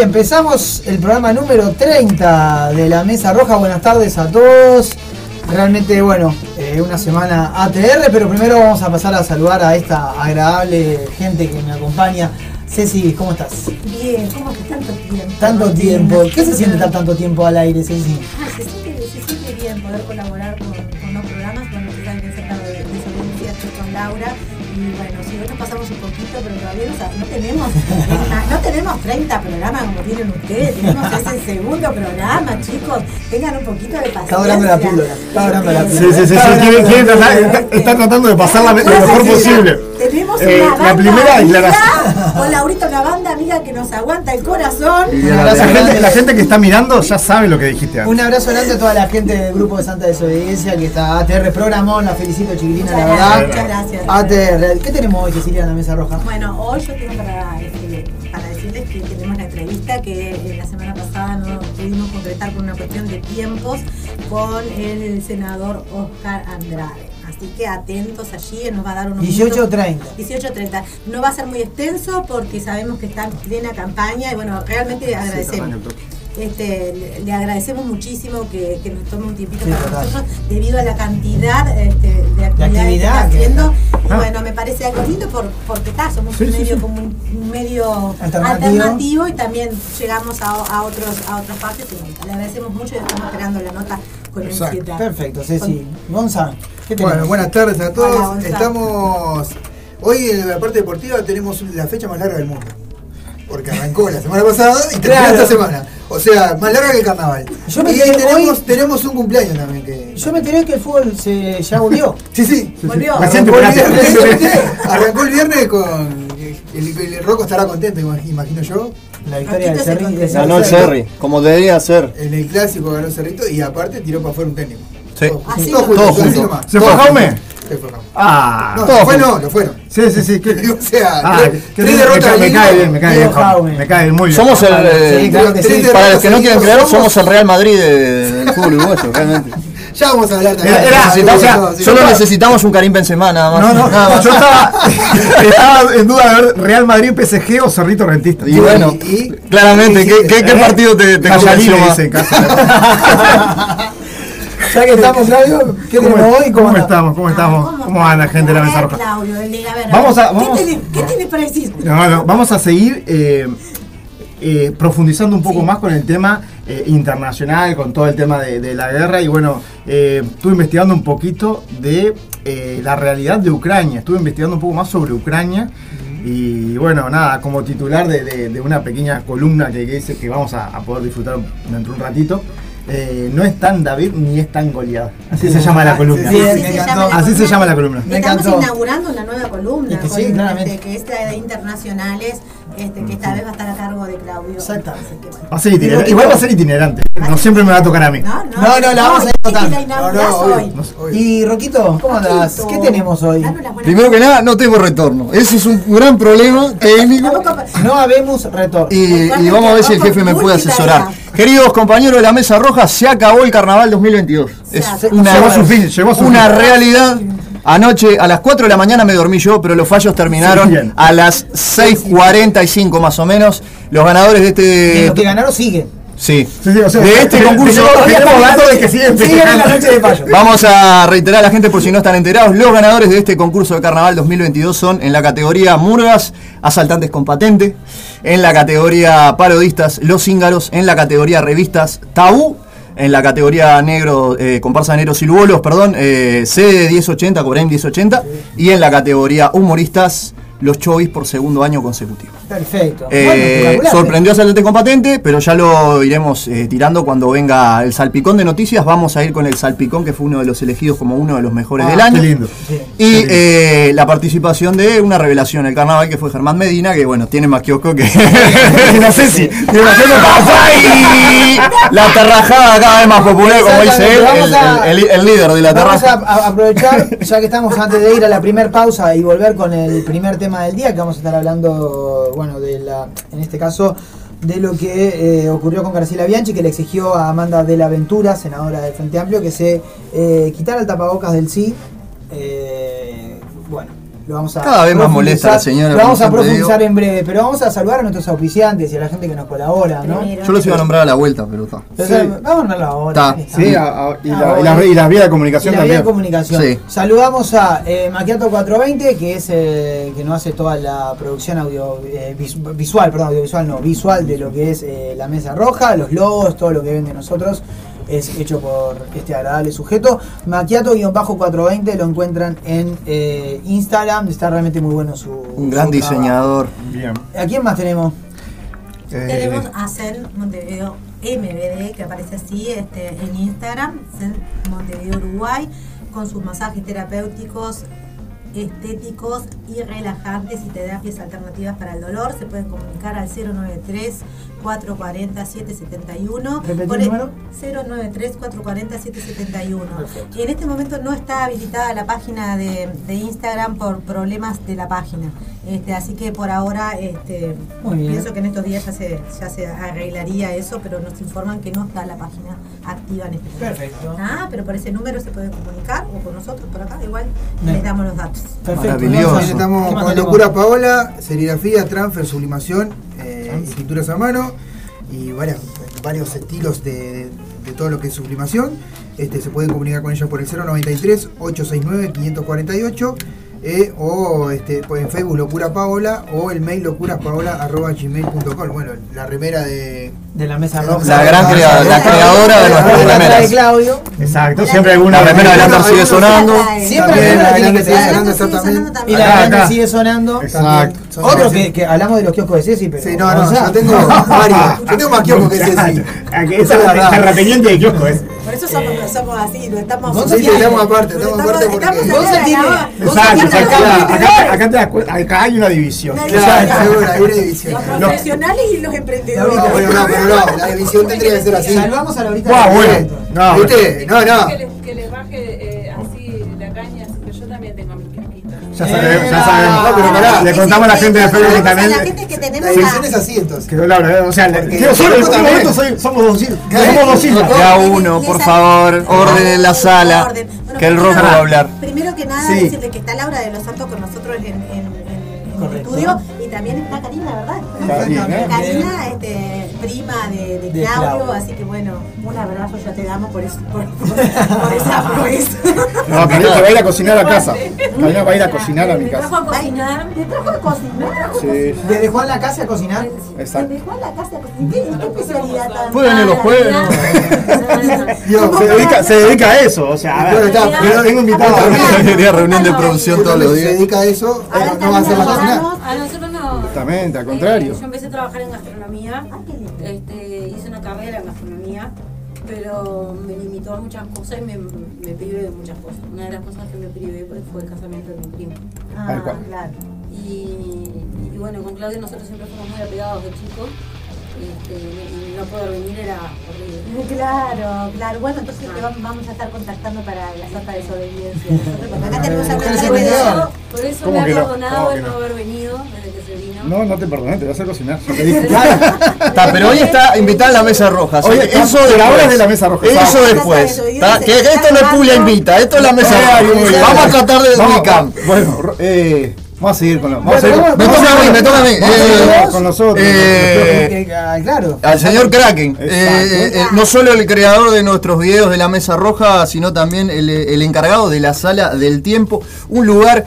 empezamos el programa número 30 de la Mesa Roja. Buenas tardes a todos. Realmente, bueno, eh, una semana ATR, pero primero vamos a pasar a saludar a esta agradable gente que me acompaña. Ceci, ¿cómo estás? Bien, ¿cómo que tanto tiempo? Tanto tiempo. ¿Qué se siente estar tanto tiempo al aire, Ceci? Ah, se siente no, tenemos, no tenemos 30 programas como tienen ustedes, tenemos ese segundo programa, chicos, tengan un poquito de paciencia. Está orando la píldora, está orando la píldora. Sí, sí, sí, sí está, tratando de pasarla lo mejor posible. Tenemos eh, una banda la primera declaración. Con Laurita, una banda amiga que nos aguanta el corazón. La, gente, la, gente, que está mirando ya sabe lo que dijiste antes. Un abrazo grande a toda la gente del grupo de Santa Desobediencia que está ATR Programón, la felicito chiquitina, la verdad. Muchas gracias. ATR ¿Qué tenemos hoy, Cecilia, en la mesa roja? Bueno, hoy yo tengo para, este, para decirles que tenemos la entrevista que eh, la semana pasada no pudimos concretar por una cuestión de tiempos con el senador Oscar Andrade. Así que atentos allí, nos va a dar unos 18.30. 18.30. No va a ser muy extenso porque sabemos que está en plena campaña y bueno, realmente agradecemos. Este, le agradecemos muchísimo que, nos tome un tiempito para nosotros debido a la cantidad este, de actividades que está haciendo. Ah. bueno, me parece algo lindo porque está, somos un medio como un, medio alternativo. y también llegamos a, otros a otras partes. Y le agradecemos mucho y estamos esperando la nota con ansiedad. Perfecto, Ceci. Gonzalo. Bueno, buenas tardes a todos. Estamos hoy en la parte deportiva tenemos la fecha más larga del mundo porque arrancó la semana pasada y terminó esta semana. O sea, más larga que el carnaval. Yo me y tenemos, tenemos un cumpleaños también. Que... Yo me enteré que el fútbol se, ya volvió. sí, sí. Volvió. Arrancó, el viernes, arrancó el viernes con. El, el, Rocco estará contento, imagino yo. La victoria del Cerri. Ganó el Cerri, como debería ser. En el clásico ganó el Cerrito y aparte tiró para afuera un técnico. Sí. Todo, junto. ¿Se fue Jaume? Ah, no, lo fueron, lo fueron. Sí, sí, sí. o sea, ah, tres, derrotas me, cae bien, me cae bien, me cae muy bien. Somos el, eh, para los que no quieren creer, somos el Real Madrid del fútbol uruguayo, realmente. Ya vamos a hablar también. Era, o sea, solo necesitamos un Karim Benzema nada más. No, no, nada más. yo estaba, estaba en duda de ver Real Madrid, PSG o Cerrito Rentista. Y, bueno, y, claramente, ¿qué, qué, qué partido te, te conviene en casa? Ya que estamos, Claudio, ¿qué tenemos hoy? ¿Cómo, estamos? ¿Cómo estamos? ¿Cómo, ¿Cómo anda gente de la mesa roja? Claudio, vamos a, vamos, ¿Qué, tiene, ¿Qué tiene para decir? No, no, vamos a seguir eh, eh, profundizando un poco más con el tema eh, internacional, con todo el tema de, de la guerra. Y bueno, estuve investigando un poquito de la realidad de Ucrania. Estuve investigando un poco más sobre Ucrania. Y bueno, nada, como titular de, de, una pequeña columna que, que, que vamos a, a, poder disfrutar dentro de un ratito. Eh, no es tan David ni es tan Goliat. Así se llama la columna. Así se llama la columna. Estamos inaugurando una nueva columna, que, sí, este, que es de internacionales este, que esta vez va a estar a cargo de Claudio. Exactamente. Va a ser itinerante. Igual va a ser itinerante. No siempre me va a tocar a mí. No, no, no, la vamos a ir tocando. Y Roquito, ¿cómo andas? ¿Qué tenemos hoy? Primero que nada, no tengo retorno. Ese es un gran problema técnico. No habemos retorno. Y, y vamos a ver si el jefe me puede asesorar. Queridos compañeros de la Mesa Roja, se acabó el carnaval 2022. Es una, una realidad Anoche a las 4 de la mañana me dormí yo, pero los fallos terminaron a las 6.45 más o menos. Los ganadores de este. los que ganaron siguen. Sí. de este concurso tenemos datos de que siguen, siguen la noche de fallos. Vamos a reiterar a la gente por si no están enterados. Los ganadores de este concurso de carnaval 2022 son en la categoría Murgas, asaltantes con patente, en la categoría parodistas, los íngaros, en la categoría revistas, tabú en la categoría negro, eh, comparsa negros y bolos, perdón, eh, C1080, Cobrain 1080, y en la categoría humoristas, los Chovis por segundo año consecutivo. Perfecto. Eh, sorprendió a Salete con patente, pero ya lo iremos eh, tirando cuando venga el salpicón de noticias. Vamos a ir con el salpicón, que fue uno de los elegidos como uno de los mejores ah, del año. lindo. Y eh, la participación de una revelación, el carnaval, que fue Germán Medina, que bueno, tiene más kiosco que. no sé si. La terrajada cada vez más popular, como dice él, el, líder de la terraja. Vamos a aprovechar, ya que estamos antes de ir a la primera pausa y volver con el primer tema del día, que vamos a estar hablando, bueno, de la, en este caso, de lo que eh, ocurrió con García Bianchi, que le exigió a Amanda de la Ventura, senadora del Frente Amplio, que se eh, quitara el tapabocas del sí. Eh, bueno, vamos a Cada vez más molesta la señora. Lo vamos a profundizar en breve, pero vamos a saludar a nuestros auspiciantes y a la gente que nos colabora, ¿no? Yo los iba a nombrar a la vuelta, pero está. Vamos a nombrarlo ahora. Sí, y, la, y, las vías de comunicación también. de comunicación. Saludamos a eh, Maquiato 420, que es eh, que nos hace toda la producción audio eh, visual, perdón, audiovisual no, visual de lo que es eh, la mesa roja, los logos, todo lo que ven de nosotros es hecho por este agradable sujeto. Maquiato-420 lo encuentran en eh, Instagram, está realmente muy bueno su. Un gran diseñador. Bien. ¿A quién más tenemos? Eh, tenemos a Cel Montevideo MBD, que aparece así este, en Instagram, Cel Montevideo Uruguay, con sus masajes terapéuticos estéticos y relajantes y terapias alternativas para el dolor. Se pueden comunicar al 093 440 771. ¿Por el número? 093 440 771. Y en este momento no está habilitada la página de, Instagram por problemas de la página. Este, así que por ahora este, pienso que en estos días ya se, ya se arreglaría eso, pero nos informan que no está la página activa en este momento. Perfecto. Ah, pero por ese número se pueden comunicar o con nosotros por acá, igual les damos los datos. Perfecto. Estamos con Locura Paola, serigrafía, transfer, sublimación, eh, pinturas a mano. Y varias, varios estilos de, todo lo que es sublimación. Este, se pueden comunicar con ella por el 093 869 548 eh, o este, pues en Facebook Locura Paola o el mail locuraspaola.gmail.com. Bueno, la remera de, de la mesa roja. La gran creadora, la creadora de nuestras remeras. de Claudio. Exacto, siempre alguna la remera de sigue sonando. Siempre la remera sigue sonando, exactamente. Y la remera sigue sonando. Exacto. Otro que, que, hablamos de los kioscos de Ceci, pero. Sí, no, no, yo tengo varios. Yo tengo más kioscos que Ceci. Esa es la terrateniente de kioscos, ¿eh? Por eso somos, eh, somos así, no estamos. Sí, sí, estamos aparte, estamos aparte porque. Exacto, acá, acá, te das cuenta, acá hay una división. Seguro, hay una división. Los profesionales y los emprendedores. No, bueno, no, pero no, la división tendría que ser así. Salvamos a la ahorita. Wow, bueno. No, ¿viste? No, no. Que le baje así pero yo también tengo mi ya sabemos, ya sabemos. No, pero pará, le contamos a la gente de Facebook que también. La gente que tenemos. La división es así entonces. Que Laura, o sea, yo solo en este momento soy, somos dos Somos dos islas. Ya uno, por favor, orden en la sala. Que el rojo va a hablar. Primero que nada, decirle que está Laura de los Santos con nosotros en, en el estudio también está Karina, ¿verdad? Karina, este, prima de, de, Claudio, así que bueno, un abrazo ya te damos por, eso, por, por, esa proeza. No, Karina va a ir a cocinar a casa. Karina va a ir a cocinar a mi casa. ¿Te trajo a cocinar? ¿Te trajo a cocinar? Sí. ¿Te dejó en la casa a cocinar? Exacto. ¿Te dejó en la casa a cocinar? ¿Qué, especialidad tan Pueden ir los jueves. se, dedica, se dedica a eso, o sea, a ver, tengo invitado a reunión de producción todos los días. Se dedica a eso, no va a hacer la cocina. A nosotros no. Justamente, al contrario. yo empecé a trabajar en gastronomía. Este, hice una carrera en gastronomía. pero me limitó a muchas cosas y me, me privé de muchas cosas. Una de las cosas que me privé fue el casamiento de mi primo. Ah, claro. Y, y bueno, con Claudio nosotros siempre fuimos muy apegados de chicos este, y no poder venir era horrible. Claro, claro. Bueno, entonces te vamos a estar contactando para la sota de desobediencia. Nosotros, acá tenemos a Por eso me ha perdonado el no haber venido No, no te perdoné, te vas a cocinar. está, pero hoy está invitada a la mesa roja. Oye, eso de ahora es de la mesa roja. Eso después. Que esto no es Pulia Invita, esto es la mesa roja. Vamos a tratar de ubicar. Bueno, eh. Vamos a seguir con los. me toca a mí, me toca a mí. Eh, con nosotros. Eh, claro. Al señor Kraken. Eh, no solo el creador de nuestros videos de la Mesa Roja, sino también el, encargado de la Sala del Tiempo. Un lugar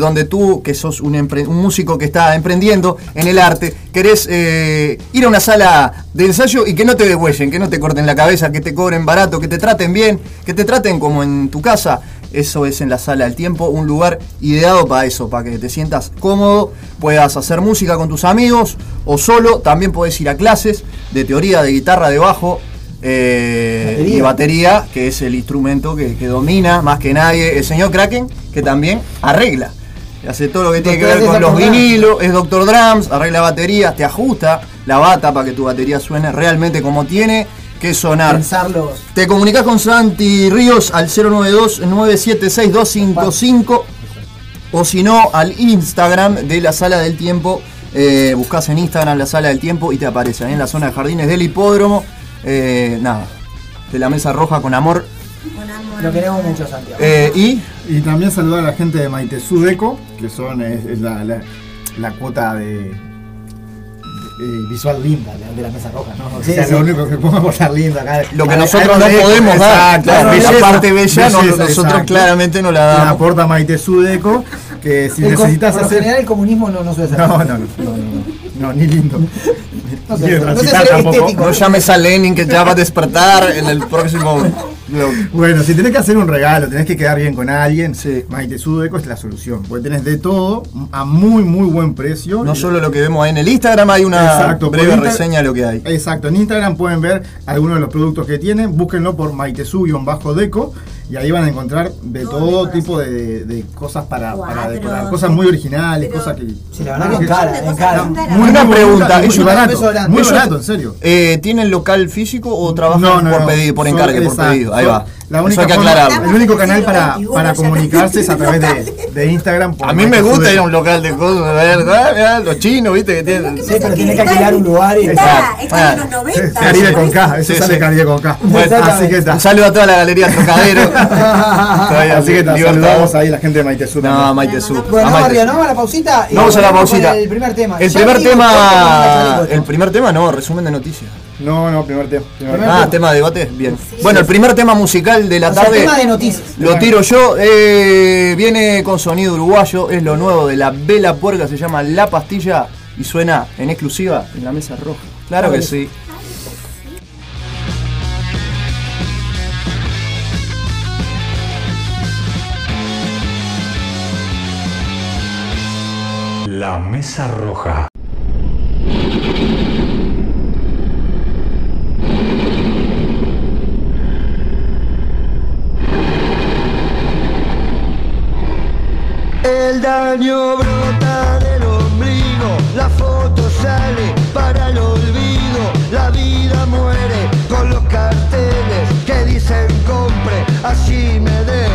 donde tú, que sos un, un, músico que está emprendiendo en el arte, querés ir a una sala de ensayo y que no te degüellen, que no te corten la cabeza, que te cobren barato, que te traten bien, que te traten como en tu casa. Eso es en la sala del tiempo, un lugar ideado para eso, para que te sientas cómodo, puedas hacer música con tus amigos o solo. También puedes ir a clases de teoría de guitarra de bajo eh, y batería, que es el instrumento que, domina más que nadie el señor Kraken, que también arregla. Hace todo lo que tiene que ver con los vinilos, es Doctor Drums, arregla baterías, te ajusta la bata para que tu batería suene realmente como tiene que sonar. Te comunicas con Santi Ríos al 092-976-255 o si no al Instagram de la Sala del Tiempo. Eh, buscas en Instagram la Sala del Tiempo y te aparece en la zona de jardines del hipódromo. Eh, nada, de la mesa roja con amor. Lo queremos mucho, Santiago. Eh, y, y también saludar a la gente de Maite Sudeco, que son la cuota de eh, visual linda de la mesa roja, ¿no? Sí, lo único que podemos dar linda acá. Lo que nosotros no podemos dar, la parte bella, nosotros claramente no la damos. La aporta Maite Sudeco, que si necesitas hacer. En general el comunismo no, no suele ser. No, no, no, no, no, ni lindo. No, sé, no, sé no llames a Lenin que ya va a despertar en el próximo bueno, si tenés que hacer un regalo, tenés que quedar bien con alguien, sí. Maite Sudeco es la solución. Porque tenés de todo a muy, muy buen precio. No solo lo que vemos ahí en el Instagram, hay una breve reseña de lo que hay. Exacto, en Instagram pueden ver algunos de los productos que tienen. Búsquenlo por Maitesu-deco y ahí van a encontrar de todo tipo de, cosas para, decorar. Cosas muy originales, cosas que. Sí, la verdad que cara, cara. Muy una pregunta, muy barato, muy barato, en serio. Eh, ¿Tienen local físico o trabajan por pedido, por encargue, por pedido? Ahí va. La única el único canal para, para comunicarse es a través de, de Instagram. A mí me gusta ir a un local de cosas, de verdad, los chinos, viste, que tienen. Sí, pero tiene que alquilar un lugar y. Está, está en los 90. Caribe con K, ese sale Caribe con K. Así que está. Un saludo a toda la galería Trocadero. Así que saludamos ahí la gente de Maite Sur. No, Maite Sur. Bueno, Mario, vamos a la pausita. Vamos a la pausita. El primer tema. El primer tema. El primer tema, no, resumen de noticias. No, no, primer tema. ah, tema de debate, bien. Bueno, el primer tema musical de la tarde. tema de noticias. Lo tiro yo. Eh, viene con sonido uruguayo, es lo nuevo de la Vela Puerca, se llama La Pastilla y suena en exclusiva en la mesa roja. Claro que sí. La mesa roja. El daño brota del ombligo, la foto sale para el olvido, la vida muere con los carteles que dicen compre, así me estás